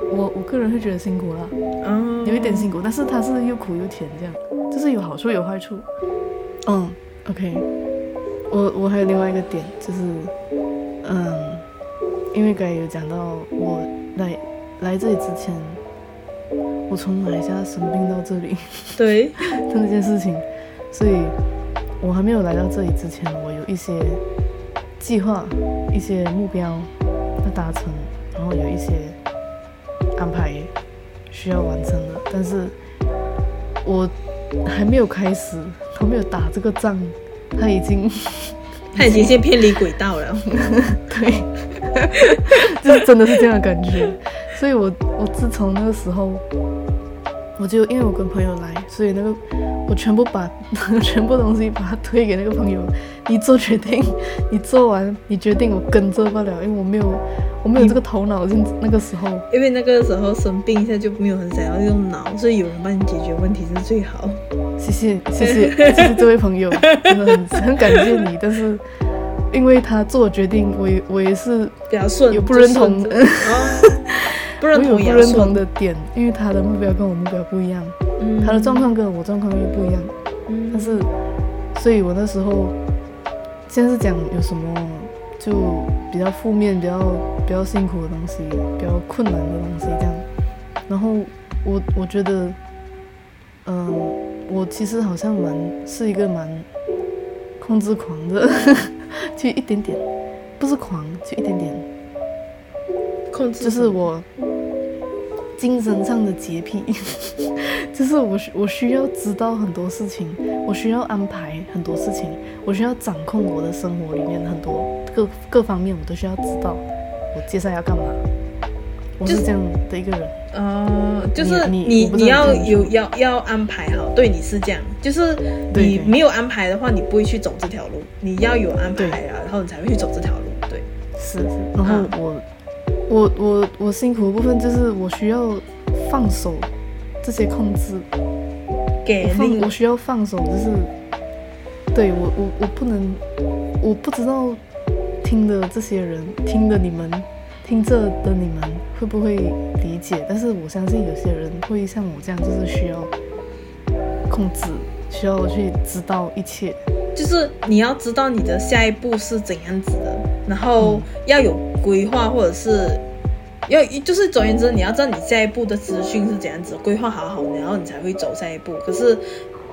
我我个人会觉得辛苦了，嗯，有一点辛苦，但是它是又苦又甜，这样，就是有好处有坏处。嗯，OK，我我还有另外一个点，就是，嗯，因为刚才有讲到我来来这里之前，我从马来西亚生病到这里，对，的 那件事情，所以我还没有来到这里之前，我有一些计划，一些目标要达成，然后有一些。安排需要完成的，但是我还没有开始，还没有打这个仗，他已经，他已经先偏离轨道了。对，就是真的是这样的感觉。所以我我自从那个时候，我就因为我跟朋友来，所以那个我全部把 全部东西把它推给那个朋友，你做决定，你做完，你决定，我跟着不了，因为我没有。我没有这个头脑，就那个时候，因为那个时候生病，一下就没有很想要用脑，所以有人帮你解决问题是最好。谢谢谢谢 谢谢这位朋友，真的很很感谢你。但是因为他做决定，我也我也是比较顺，有不认同，不认同我有不认同的点，因为他的目标跟我目标不一样，嗯、他的状况跟我状况又不一样，嗯、但是所以我那时候先是讲有什么。就比较负面，比较比较辛苦的东西，比较困难的东西这样。然后我我觉得，嗯、呃，我其实好像蛮是一个蛮控制狂的，就一点点，不是狂，就一点点控制，就是我精神上的洁癖，就是我我需要知道很多事情，我需要安排很多事情，我需要掌控我的生活里面很多。各各方面我都需要知道，我接下来要干嘛。我是这样的一个人。呃，就是你你你要有要要安排好，对，你是这样，就是你没有安排的话，你不会去走这条路。你要有安排啊，然后你才会去走这条路。对，是是。然后我我我我辛苦的部分就是我需要放手这些控制，给力，我需要放手，就是对我我我不能，我不知道。听的这些人，听的你们，听着的你们会不会理解？但是我相信有些人会像我这样，就是需要控制，需要去知道一切。就是你要知道你的下一步是怎样子的，然后要有规划，或者是要就是总而言之，你要知道你下一步的资讯是怎样子，规划好好，然后你才会走下一步。可是。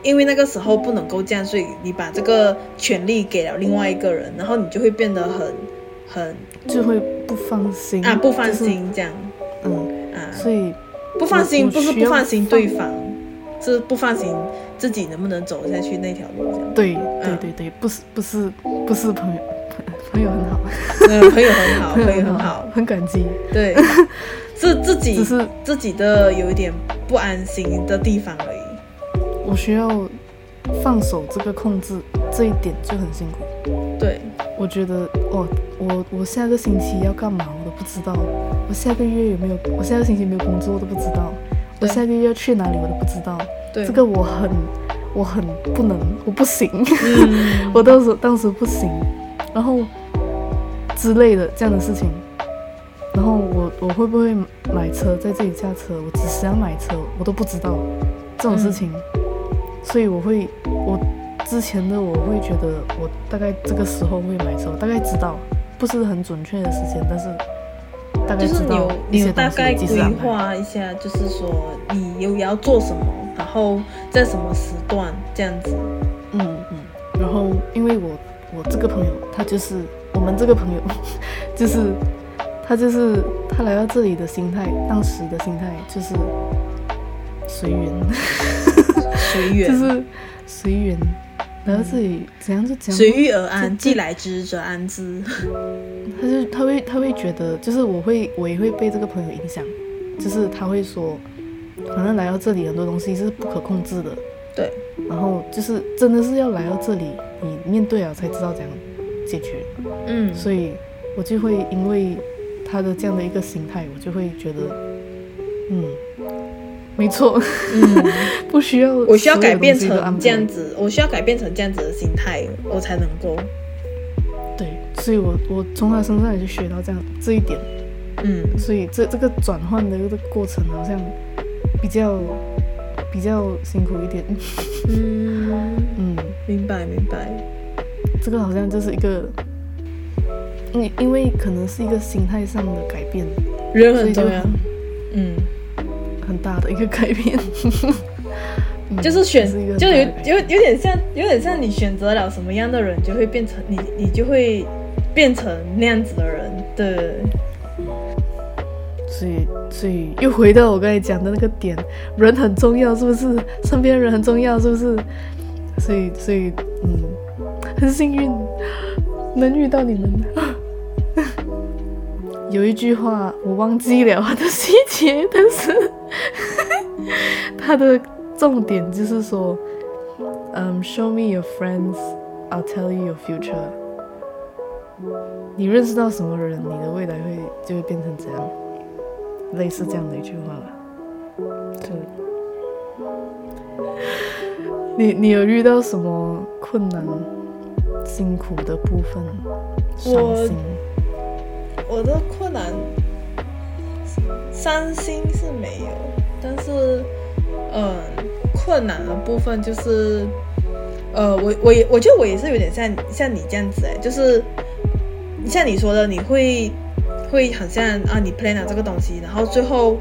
因为那个时候不能够这样，所以你把这个权利给了另外一个人，然后你就会变得很很就会不放心啊，不放心这样，嗯啊，所以不放心不是不放心对方，是不放心自己能不能走下去那条路这样。对对对对，不是不是不是朋友，朋友很好，嗯，朋友很好，朋友很好，很感激。对，是自己只是自己的有一点不安心的地方而已。我需要放手这个控制，这一点就很辛苦。对，我觉得，哦，我我下个星期要干嘛我都不知道，我下个月有没有，我下个星期没有工作我都不知道，我下个月要去哪里我都不知道。对，这个我很我很不能，我不行，嗯、我当时当时不行，然后之类的这样的事情，然后我我会不会买车，在这里驾车，我只是要买车，我都不知道这种事情，嗯、所以我会我之前的我会觉得我大概这个时候会买车，大概知道不是很准确的时间，但是大概知道你有大概规划一下，就是说你有要做什么，然后在什么时段这样子，嗯嗯，然后因为我我这个朋友他就是我们这个朋友 就是。他就是他来到这里的心态，当时的心态就是随缘，随缘就是随缘。来到这里怎样就怎样，随遇而安，既来之则安之。他就他会他会觉得，就是我会我也会被这个朋友影响，就是他会说，反正来到这里很多东西是不可控制的，对。然后就是真的是要来到这里，你面对了才知道怎样解决。嗯，所以我就会因为。他的这样的一个心态，我就会觉得，嗯，没错，嗯，不需要，我需要改变成这样子，我需要改变成这样子的心态，我才能够，对，所以我我从他身上也就学到这样这一点，嗯，所以这这个转换的这个过程好像比较比较辛苦一点，嗯。嗯，明白明白，这个好像就是一个。因因为可能是一个心态上的改变，人很重要，嗯，很大的一个改变，就是选，就有有有点像，有点像你选择了什么样的人，就会变成你，你就会变成那样子的人，对。所以，所以又回到我刚才讲的那个点，人很重要，是不是？身边人很重要，是不是？所以，所以，嗯，很幸运能遇到你们。有一句话我忘记了它的细节，但是 它的重点就是说，嗯、um,，Show me your friends, I'll tell you your future。你认识到什么人，你的未来会就会变成怎样，类似这样的一句话吧。就 你你有遇到什么困难、辛苦的部分，伤心？我的困难，伤心是没有，但是，嗯，困难的部分就是，呃，我我也我觉得我也是有点像像你这样子哎，就是像你说的，你会会很像啊，你 plan 了这个东西，然后最后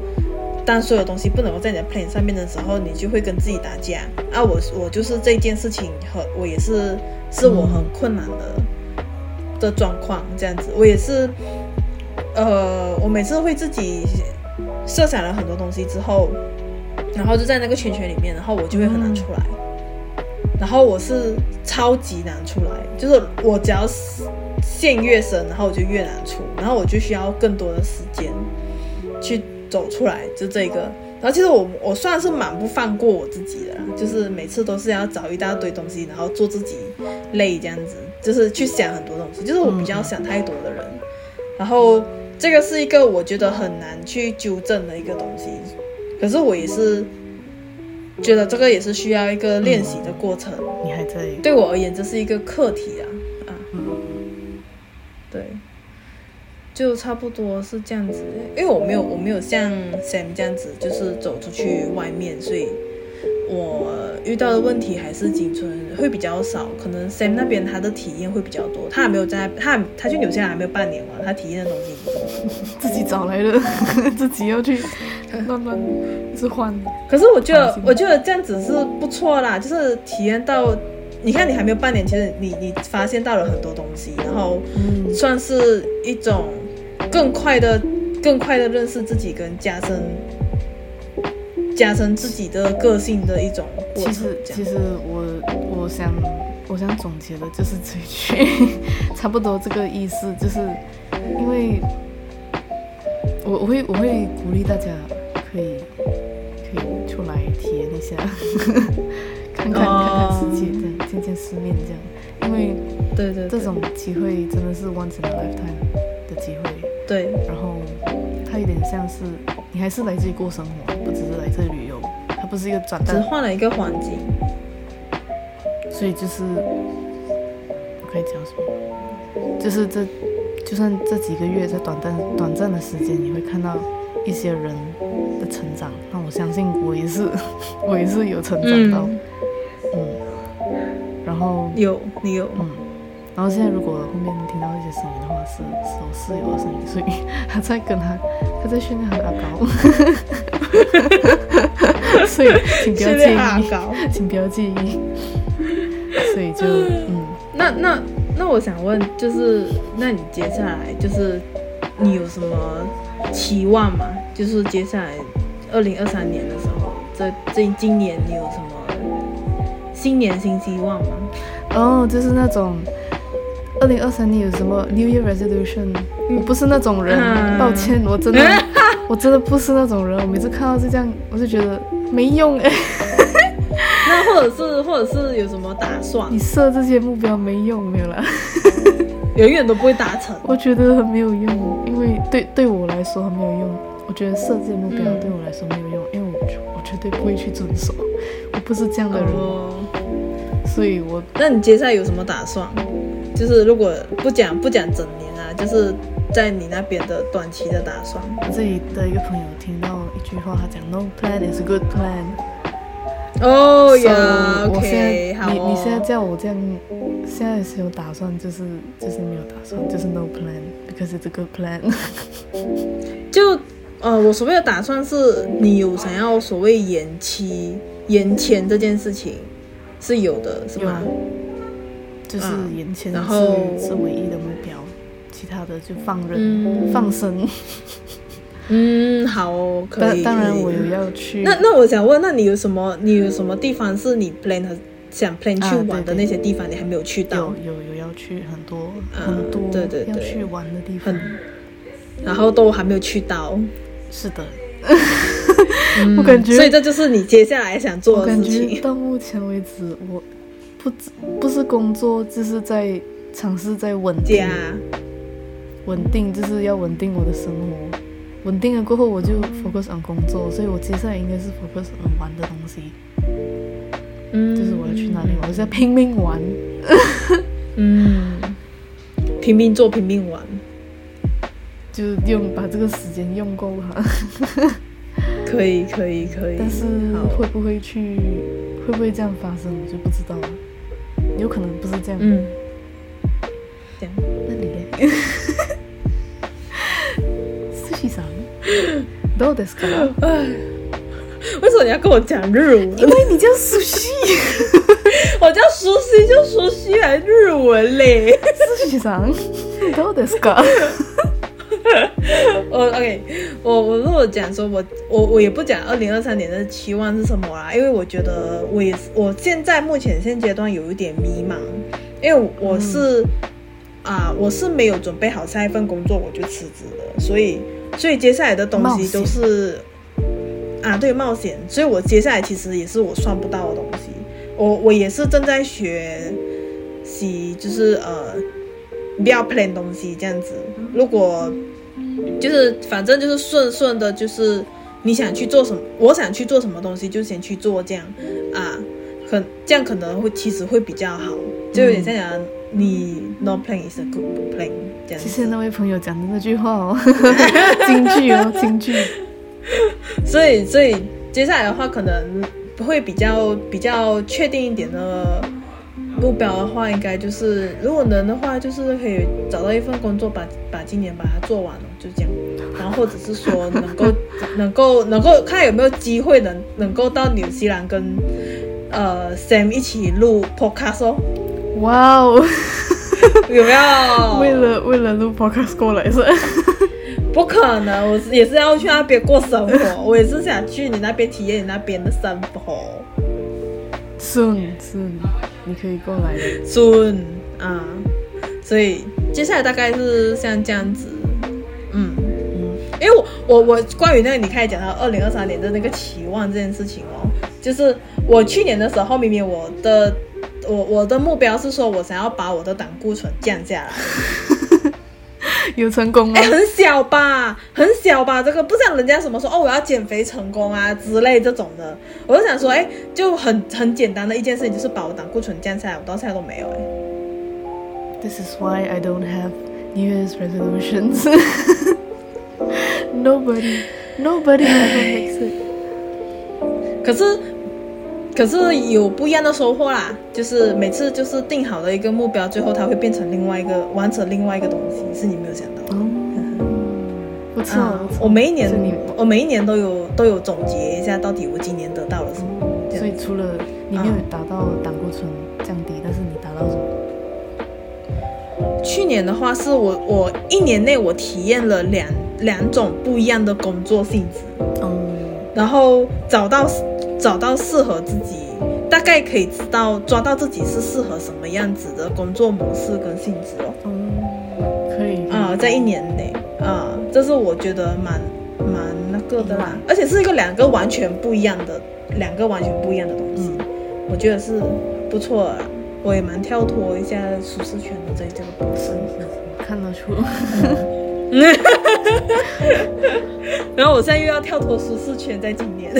当所有东西不能够在你的 plan 上面的时候，你就会跟自己打架啊。我我就是这件事情很，我也是是我很困难的、的状况，这样子，我也是。呃，我每次会自己设想了很多东西之后，然后就在那个圈圈里面，然后我就会很难出来。然后我是超级难出来，就是我只要陷越深，然后我就越难出，然后我就需要更多的时间去走出来，就这个。然后其实我我算是蛮不放过我自己的，就是每次都是要找一大堆东西，然后做自己累这样子，就是去想很多东西，就是我比较想太多的人，然后。这个是一个我觉得很难去纠正的一个东西，可是我也是觉得这个也是需要一个练习的过程。嗯、你还在？对我而言，这是一个课题啊啊！嗯、对，就差不多是这样子。因为我没有，我没有像 Sam 这样子，就是走出去外面，所以。我遇到的问题还是仅存会比较少，可能 Sam 那边他的体验会比较多，他还没有在他他去纽西兰还没有半年嘛，他体验的东西自己找来的，自己要去慢慢置换。可是我觉得我觉得这样子是不错啦，就是体验到，你看你还没有半年，其实你你发现到了很多东西，然后算是一种更快的更快的认识自己跟加深。加深自己的个性的一种过程。其实，其实我我想我想总结的就是这一句，差不多这个意思，就是因为我我会我会鼓励大家可以可以出来体验一下，看看、oh. 看看世界，见见世面，这样，因为对对这种机会真的是 once in a lifetime 的机会。对，然后它有点像是。你还是来这里过生活，不只是来这里旅游。它不是一个转，只换了一个环境。所以就是，我可以讲什么？就是这就算这几个月在短暂短暂的时间，你会看到一些人的成长。那我相信我也是，我也是有成长到，嗯，嗯，然后有你有，嗯，然后现在如果后面听到一些声音是是我室友的声音，所以 他在跟他他在训练他的阿高，所以请不要介意，请不要介意。所以就嗯，那那那我想问，就是那你接下来就是你有什么期望吗？就是接下来二零二三年的时候，这这今年你有什么新年新希望吗？哦，就是那种二零二三年有什么 New Year Resolution？我不是那种人，嗯、抱歉，我真的 我真的不是那种人。我每次看到是这样，我就觉得没用哎。那或者是，或者是有什么打算？你设这些目标没用，没有啦，永远都不会达成。我觉得很没有用，因为对对我来说很没有用。我觉得设这些目标对我来说没有用，因为我我绝对不会去遵守，我不是这样的人。哦、所以我，那你接下来有什么打算？就是如果不讲不讲整年啊，就是在你那边的短期的打算。我这里的一个朋友听到一句话，他讲 “No plan is a good plan”。哦呀，OK，好。你你现在叫我这样，现在是有打算，就是就是没有打算，就是 no plan，because it's a good plan。就呃，我所谓的打算是，你有想要所谓延期、延签这件事情是有的，是吗？就是延签，然后是唯一的目标，其他的就放任、放生。嗯，好，可以。当然，我有要去。那那我想问，那你有什么？你有什么地方是你 plan 想 plan 去玩的那些地方，你还没有去到？有有有要去很多很多，对对对，要去玩的地方，然后都还没有去到。是的，我感觉，所以这就是你接下来想做的事情。到目前为止，我不不是工作，就是在尝试在稳定，稳定就是要稳定我的生活。稳定了过后，我就 focus on 工作，所以我接下来应该是 focus on 玩的东西。嗯，就是我要去哪里玩，我是要拼命玩。嗯，拼命做，拼命玩，就用把这个时间用够哈。可以，可以，可以。但是会不会去，会不会这样发生，我就不知道了。有可能不是这样。嗯。这样，那你嘞？どうですか？为什么你要跟我讲日文？因为你叫苏西，我叫苏西，就苏西来日文嘞。苏西さん，どうですか？ 我 OK，我我如果讲说我我我也不讲二零二三年的期望是什么啦，因为我觉得我也我现在目前现阶段有一点迷茫，因为我是、嗯、啊我是没有准备好下一份工作我就辞职了，所以。所以接下来的东西都是啊，对，冒险。所以我接下来其实也是我算不到的东西。我我也是正在学习，就是呃，不要 plan 东西这样子。如果就是反正就是顺顺的，就是你想去做什么，我想去做什么东西就先去做这样啊，可这样可能会其实会比较好，就有点像讲你 no plan is a good plan 这样。谢谢那位朋友讲的那句话哦，金句哦，京剧。所以，所以接下来的话，可能会比较比较确定一点的目标的话，应该就是如果能的话，就是可以找到一份工作，把把今年把它做完了，就这样。然后或者是说能够 能够能够看有没有机会能能够到纽西兰跟呃 Sam 一起录 Podcast 哦。哇哦！有没有为了为了录 podcast 过来是？不可能，我也是要去那边过生活，我也是想去你那边体验你那边的生活。Soon soon，你可以过来的。Soon 啊，所以接下来大概是像这样子，嗯嗯，因为我我我关于那个你开始讲到二零二三年的那个期望这件事情哦，就是我去年的时候，明明我的。我我的目标是说，我想要把我的胆固醇降下来，有成功吗？欸，很小吧，很小吧，这个不像人家什么说哦，我要减肥成功啊之类这种的，我就想说，哎，欸，就很很简单的一件事情，就是把我胆固醇降下来，我到现在都没有哎，欸。This is why I don't have New Year's resolutions. nobody, nobody ever makes it. 可是，可是有不一样的收获啦。就是每次就是定好的一个目标，最后它会变成另外一个完成另外一个东西，是你没有想到的。哦，不错，啊，我每一年我每一年都有都有总结一下，到底我今年得到了什么。嗯、所以除了你没有达到胆固醇降低，但是你达到什么？去年的话，是我我一年内我体验了两两种不一样的工作性质。嗯，然后找到。找到适合自己，大概可以知道抓到自己是适合什么样子的工作模式跟性质哦。嗯，可以啊、呃，在一年内啊、呃，这是我觉得蛮蛮那个的啦，而且是一个两个完全不一样的两个完全不一样的东西，嗯、我觉得是不错的。我也蛮跳脱一下舒适圈的，在这个部分，看得出。然后我现在又要跳脱舒适圈，在今年。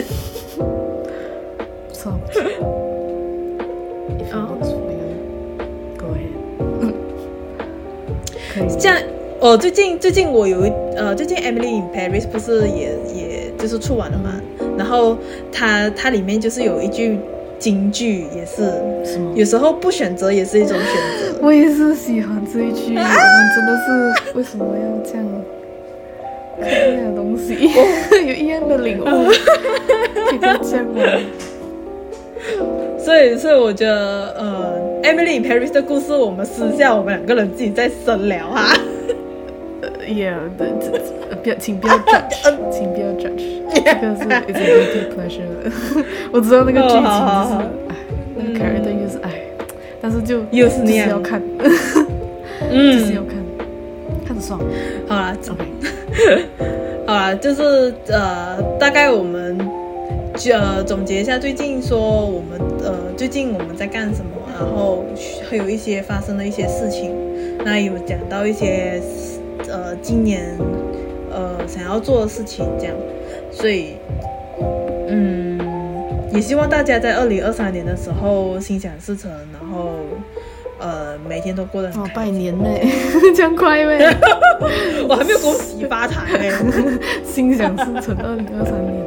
这样，哦，最近最近我有一呃，最近 Emily in Paris 不是也也就是出完了嘛？然后它它里面就是有一句京剧，也是什么？有时候不选择也是一种选择。我也是喜欢这一句，啊、我们真的是为什么要这样？看一样的东西，有一样的领悟，可以这样吗？所以，所以我觉得，呃，Emily Paris 的故事，我们私下我们两个人自己再深聊哈。Yeah，对，不要，请不要 judge，请不要 judge，这个是 It's a guilty pleasure。我知道那个剧情就是，哎，那个 character 又是哎，但是就又是那样，要看，嗯，就是要看，看着爽。好啦，OK，好啦，就是呃，大概我们。呃，总结一下最近说我们呃最近我们在干什么，然后还有一些发生的一些事情，那有讲到一些呃今年呃想要做的事情这样，所以嗯也希望大家在二零二三年的时候心想事成，然后呃每天都过得很开心。哦，拜年呢，这样快咩？我还没有恭喜发财呢，心想事成，二零二三年。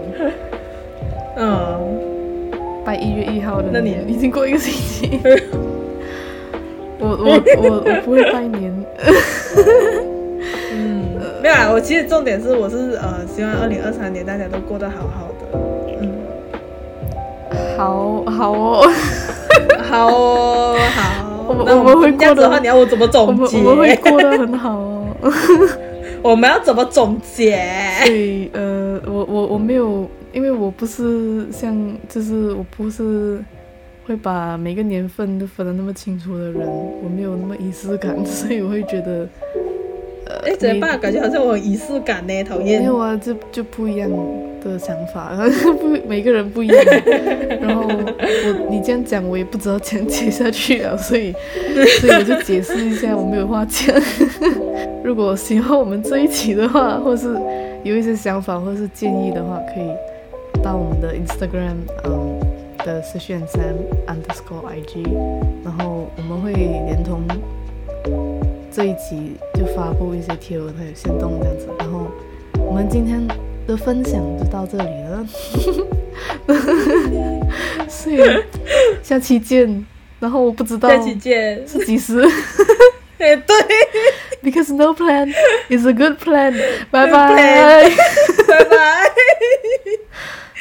一月一号的那你已经过一个星期。我我我我不会拜年。嗯，没有啊，我其实重点是我是呃希望二零二三年大家都过得好好的。嗯，好 好哦，好哦，好。我们我们会过的话，你要我怎么总结？我们会过得很好哦。我们要怎么总结？对，呃，我我我没有。因为我不是像，就是我不是会把每个年份都分得那么清楚的人，我没有那么仪式感，所以我会觉得，呃，哎，怎么办？感觉好像我有仪式感呢，讨厌。没有啊，就就不一样的想法，不，每个人不一样。然后我你这样讲，我也不知道怎样接下去了，所以所以我就解释一下，我没有话讲。如果喜欢我们这一期的话，或是有一些想法或是建议的话，可以。到我们的 Instagram，嗯的思绪 and Sam underscore IG，然后我们会连同这一集就发布一些贴文还有限动这样子，然后我们今天的分享就到这里了，所以下期见。然后我不知道下期见。是几时，哎对，because no plan is a good plan，拜拜，拜拜。